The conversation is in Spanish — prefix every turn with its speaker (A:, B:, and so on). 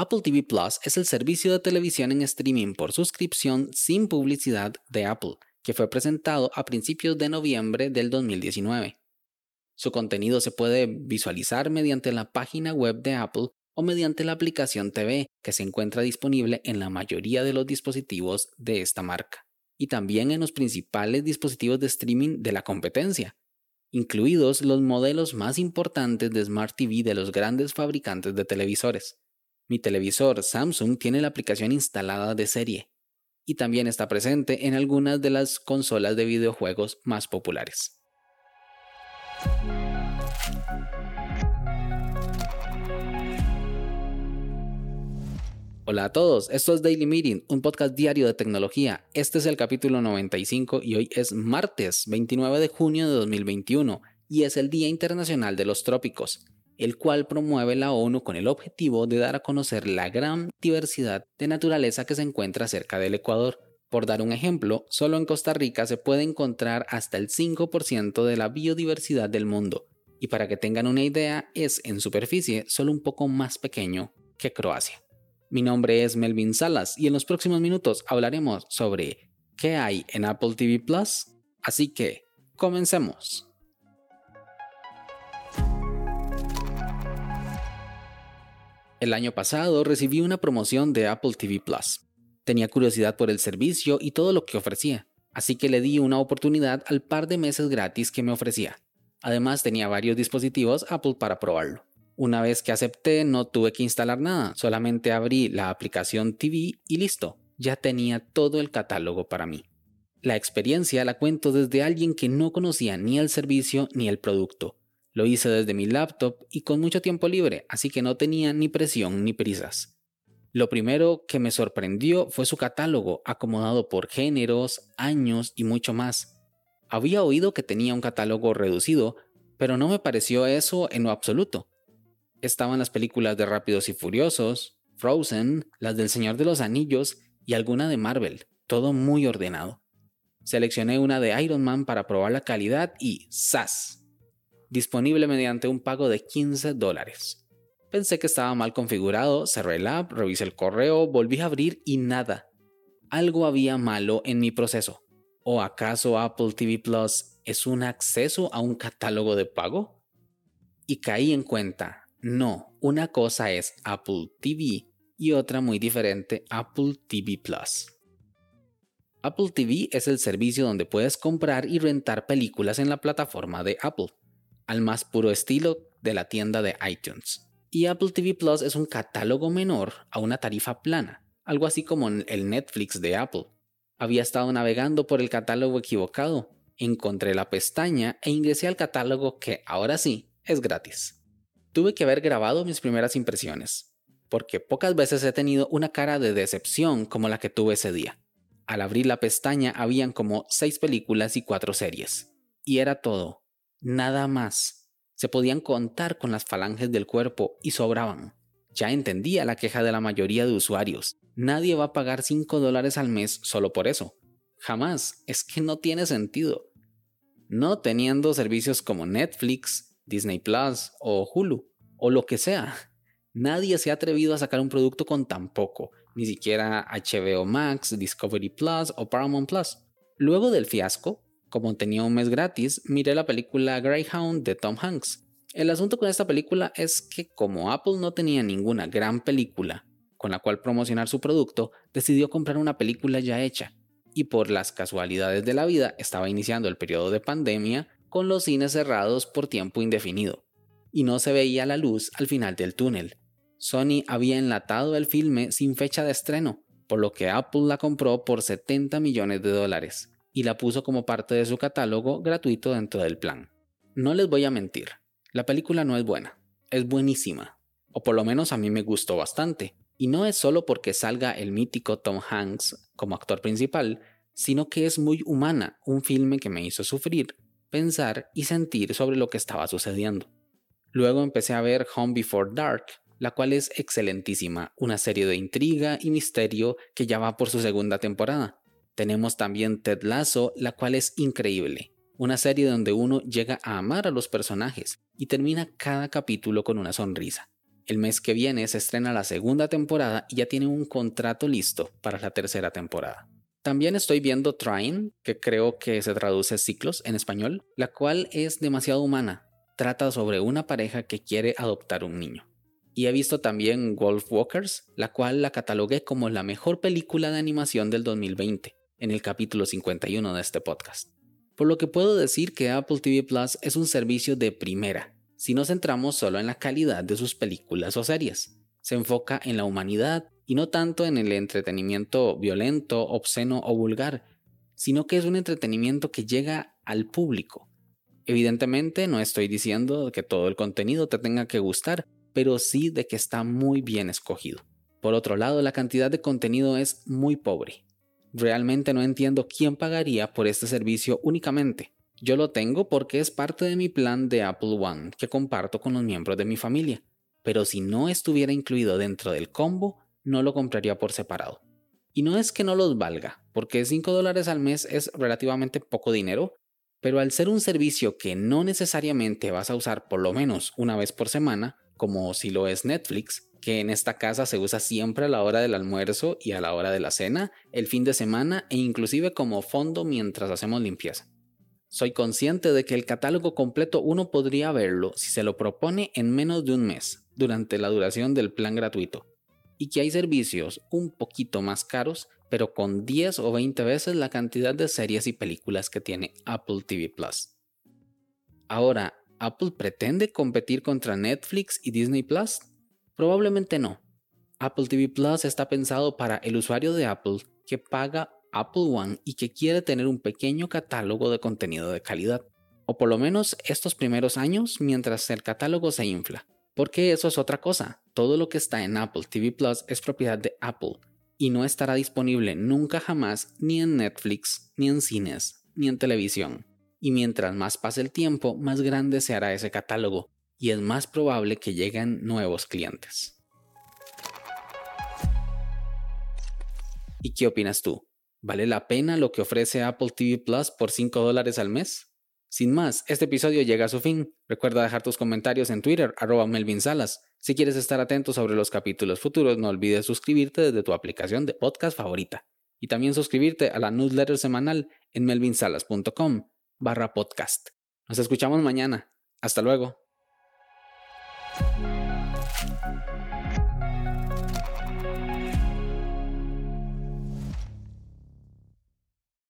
A: Apple TV Plus es el servicio de televisión en streaming por suscripción sin publicidad de Apple, que fue presentado a principios de noviembre del 2019. Su contenido se puede visualizar mediante la página web de Apple o mediante la aplicación TV que se encuentra disponible en la mayoría de los dispositivos de esta marca y también en los principales dispositivos de streaming de la competencia, incluidos los modelos más importantes de Smart TV de los grandes fabricantes de televisores. Mi televisor Samsung tiene la aplicación instalada de serie y también está presente en algunas de las consolas de videojuegos más populares. Hola a todos, esto es Daily Meeting, un podcast diario de tecnología. Este es el capítulo 95 y hoy es martes 29 de junio de 2021 y es el Día Internacional de los Trópicos el cual promueve la ONU con el objetivo de dar a conocer la gran diversidad de naturaleza que se encuentra cerca del Ecuador. Por dar un ejemplo, solo en Costa Rica se puede encontrar hasta el 5% de la biodiversidad del mundo, y para que tengan una idea, es en superficie solo un poco más pequeño que Croacia. Mi nombre es Melvin Salas y en los próximos minutos hablaremos sobre qué hay en Apple TV Plus, así que comencemos. El año pasado recibí una promoción de Apple TV Plus. Tenía curiosidad por el servicio y todo lo que ofrecía, así que le di una oportunidad al par de meses gratis que me ofrecía. Además tenía varios dispositivos Apple para probarlo. Una vez que acepté no tuve que instalar nada, solamente abrí la aplicación TV y listo, ya tenía todo el catálogo para mí. La experiencia la cuento desde alguien que no conocía ni el servicio ni el producto, lo hice desde mi laptop y con mucho tiempo libre, así que no tenía ni presión ni prisas. Lo primero que me sorprendió fue su catálogo, acomodado por géneros, años y mucho más. Había oído que tenía un catálogo reducido, pero no me pareció eso en lo absoluto. Estaban las películas de Rápidos y Furiosos, Frozen, las del Señor de los Anillos y alguna de Marvel, todo muy ordenado. Seleccioné una de Iron Man para probar la calidad y ¡zas! Disponible mediante un pago de 15 dólares. Pensé que estaba mal configurado, cerré el app, revisé el correo, volví a abrir y nada. Algo había malo en mi proceso. ¿O acaso Apple TV Plus es un acceso a un catálogo de pago? Y caí en cuenta, no, una cosa es Apple TV y otra muy diferente, Apple TV Plus. Apple TV es el servicio donde puedes comprar y rentar películas en la plataforma de Apple al más puro estilo de la tienda de iTunes. Y Apple TV Plus es un catálogo menor a una tarifa plana, algo así como el Netflix de Apple. Había estado navegando por el catálogo equivocado, encontré la pestaña e ingresé al catálogo que ahora sí es gratis. Tuve que haber grabado mis primeras impresiones, porque pocas veces he tenido una cara de decepción como la que tuve ese día. Al abrir la pestaña habían como 6 películas y 4 series. Y era todo, Nada más. Se podían contar con las falanges del cuerpo y sobraban. Ya entendía la queja de la mayoría de usuarios. Nadie va a pagar 5 dólares al mes solo por eso. Jamás. Es que no tiene sentido. No teniendo servicios como Netflix, Disney Plus o Hulu, o lo que sea. Nadie se ha atrevido a sacar un producto con tan poco, ni siquiera HBO Max, Discovery Plus o Paramount Plus. Luego del fiasco, como tenía un mes gratis, miré la película Greyhound de Tom Hanks. El asunto con esta película es que como Apple no tenía ninguna gran película con la cual promocionar su producto, decidió comprar una película ya hecha. Y por las casualidades de la vida, estaba iniciando el periodo de pandemia con los cines cerrados por tiempo indefinido. Y no se veía la luz al final del túnel. Sony había enlatado el filme sin fecha de estreno, por lo que Apple la compró por 70 millones de dólares y la puso como parte de su catálogo gratuito dentro del plan. No les voy a mentir, la película no es buena, es buenísima, o por lo menos a mí me gustó bastante, y no es solo porque salga el mítico Tom Hanks como actor principal, sino que es muy humana, un filme que me hizo sufrir, pensar y sentir sobre lo que estaba sucediendo. Luego empecé a ver Home Before Dark, la cual es excelentísima, una serie de intriga y misterio que ya va por su segunda temporada. Tenemos también Ted Lasso, la cual es increíble. Una serie donde uno llega a amar a los personajes y termina cada capítulo con una sonrisa. El mes que viene se estrena la segunda temporada y ya tiene un contrato listo para la tercera temporada. También estoy viendo Trying, que creo que se traduce ciclos en español, la cual es demasiado humana. Trata sobre una pareja que quiere adoptar un niño. Y he visto también Wolf Walkers, la cual la catalogué como la mejor película de animación del 2020, en el capítulo 51 de este podcast. Por lo que puedo decir que Apple TV Plus es un servicio de primera, si nos centramos solo en la calidad de sus películas o series. Se enfoca en la humanidad y no tanto en el entretenimiento violento, obsceno o vulgar, sino que es un entretenimiento que llega al público. Evidentemente no estoy diciendo que todo el contenido te tenga que gustar, pero sí de que está muy bien escogido. Por otro lado, la cantidad de contenido es muy pobre. Realmente no entiendo quién pagaría por este servicio únicamente. Yo lo tengo porque es parte de mi plan de Apple One que comparto con los miembros de mi familia, pero si no estuviera incluido dentro del combo, no lo compraría por separado. Y no es que no los valga, porque 5 dólares al mes es relativamente poco dinero, pero al ser un servicio que no necesariamente vas a usar por lo menos una vez por semana, como si lo es Netflix, que en esta casa se usa siempre a la hora del almuerzo y a la hora de la cena, el fin de semana e inclusive como fondo mientras hacemos limpieza. Soy consciente de que el catálogo completo uno podría verlo si se lo propone en menos de un mes, durante la duración del plan gratuito, y que hay servicios un poquito más caros, pero con 10 o 20 veces la cantidad de series y películas que tiene Apple TV Plus. Ahora, ¿Apple pretende competir contra Netflix y Disney Plus? Probablemente no. Apple TV Plus está pensado para el usuario de Apple que paga Apple One y que quiere tener un pequeño catálogo de contenido de calidad. O por lo menos estos primeros años mientras el catálogo se infla. Porque eso es otra cosa. Todo lo que está en Apple TV Plus es propiedad de Apple y no estará disponible nunca jamás ni en Netflix, ni en cines, ni en televisión. Y mientras más pase el tiempo, más grande se hará ese catálogo y es más probable que lleguen nuevos clientes. ¿Y qué opinas tú? ¿Vale la pena lo que ofrece Apple TV Plus por 5 dólares al mes? Sin más, este episodio llega a su fin. Recuerda dejar tus comentarios en Twitter, arroba Melvin Salas. Si quieres estar atento sobre los capítulos futuros, no olvides suscribirte desde tu aplicación de podcast favorita. Y también suscribirte a la newsletter semanal en melvinsalas.com barra podcast. Nos escuchamos mañana. Hasta luego.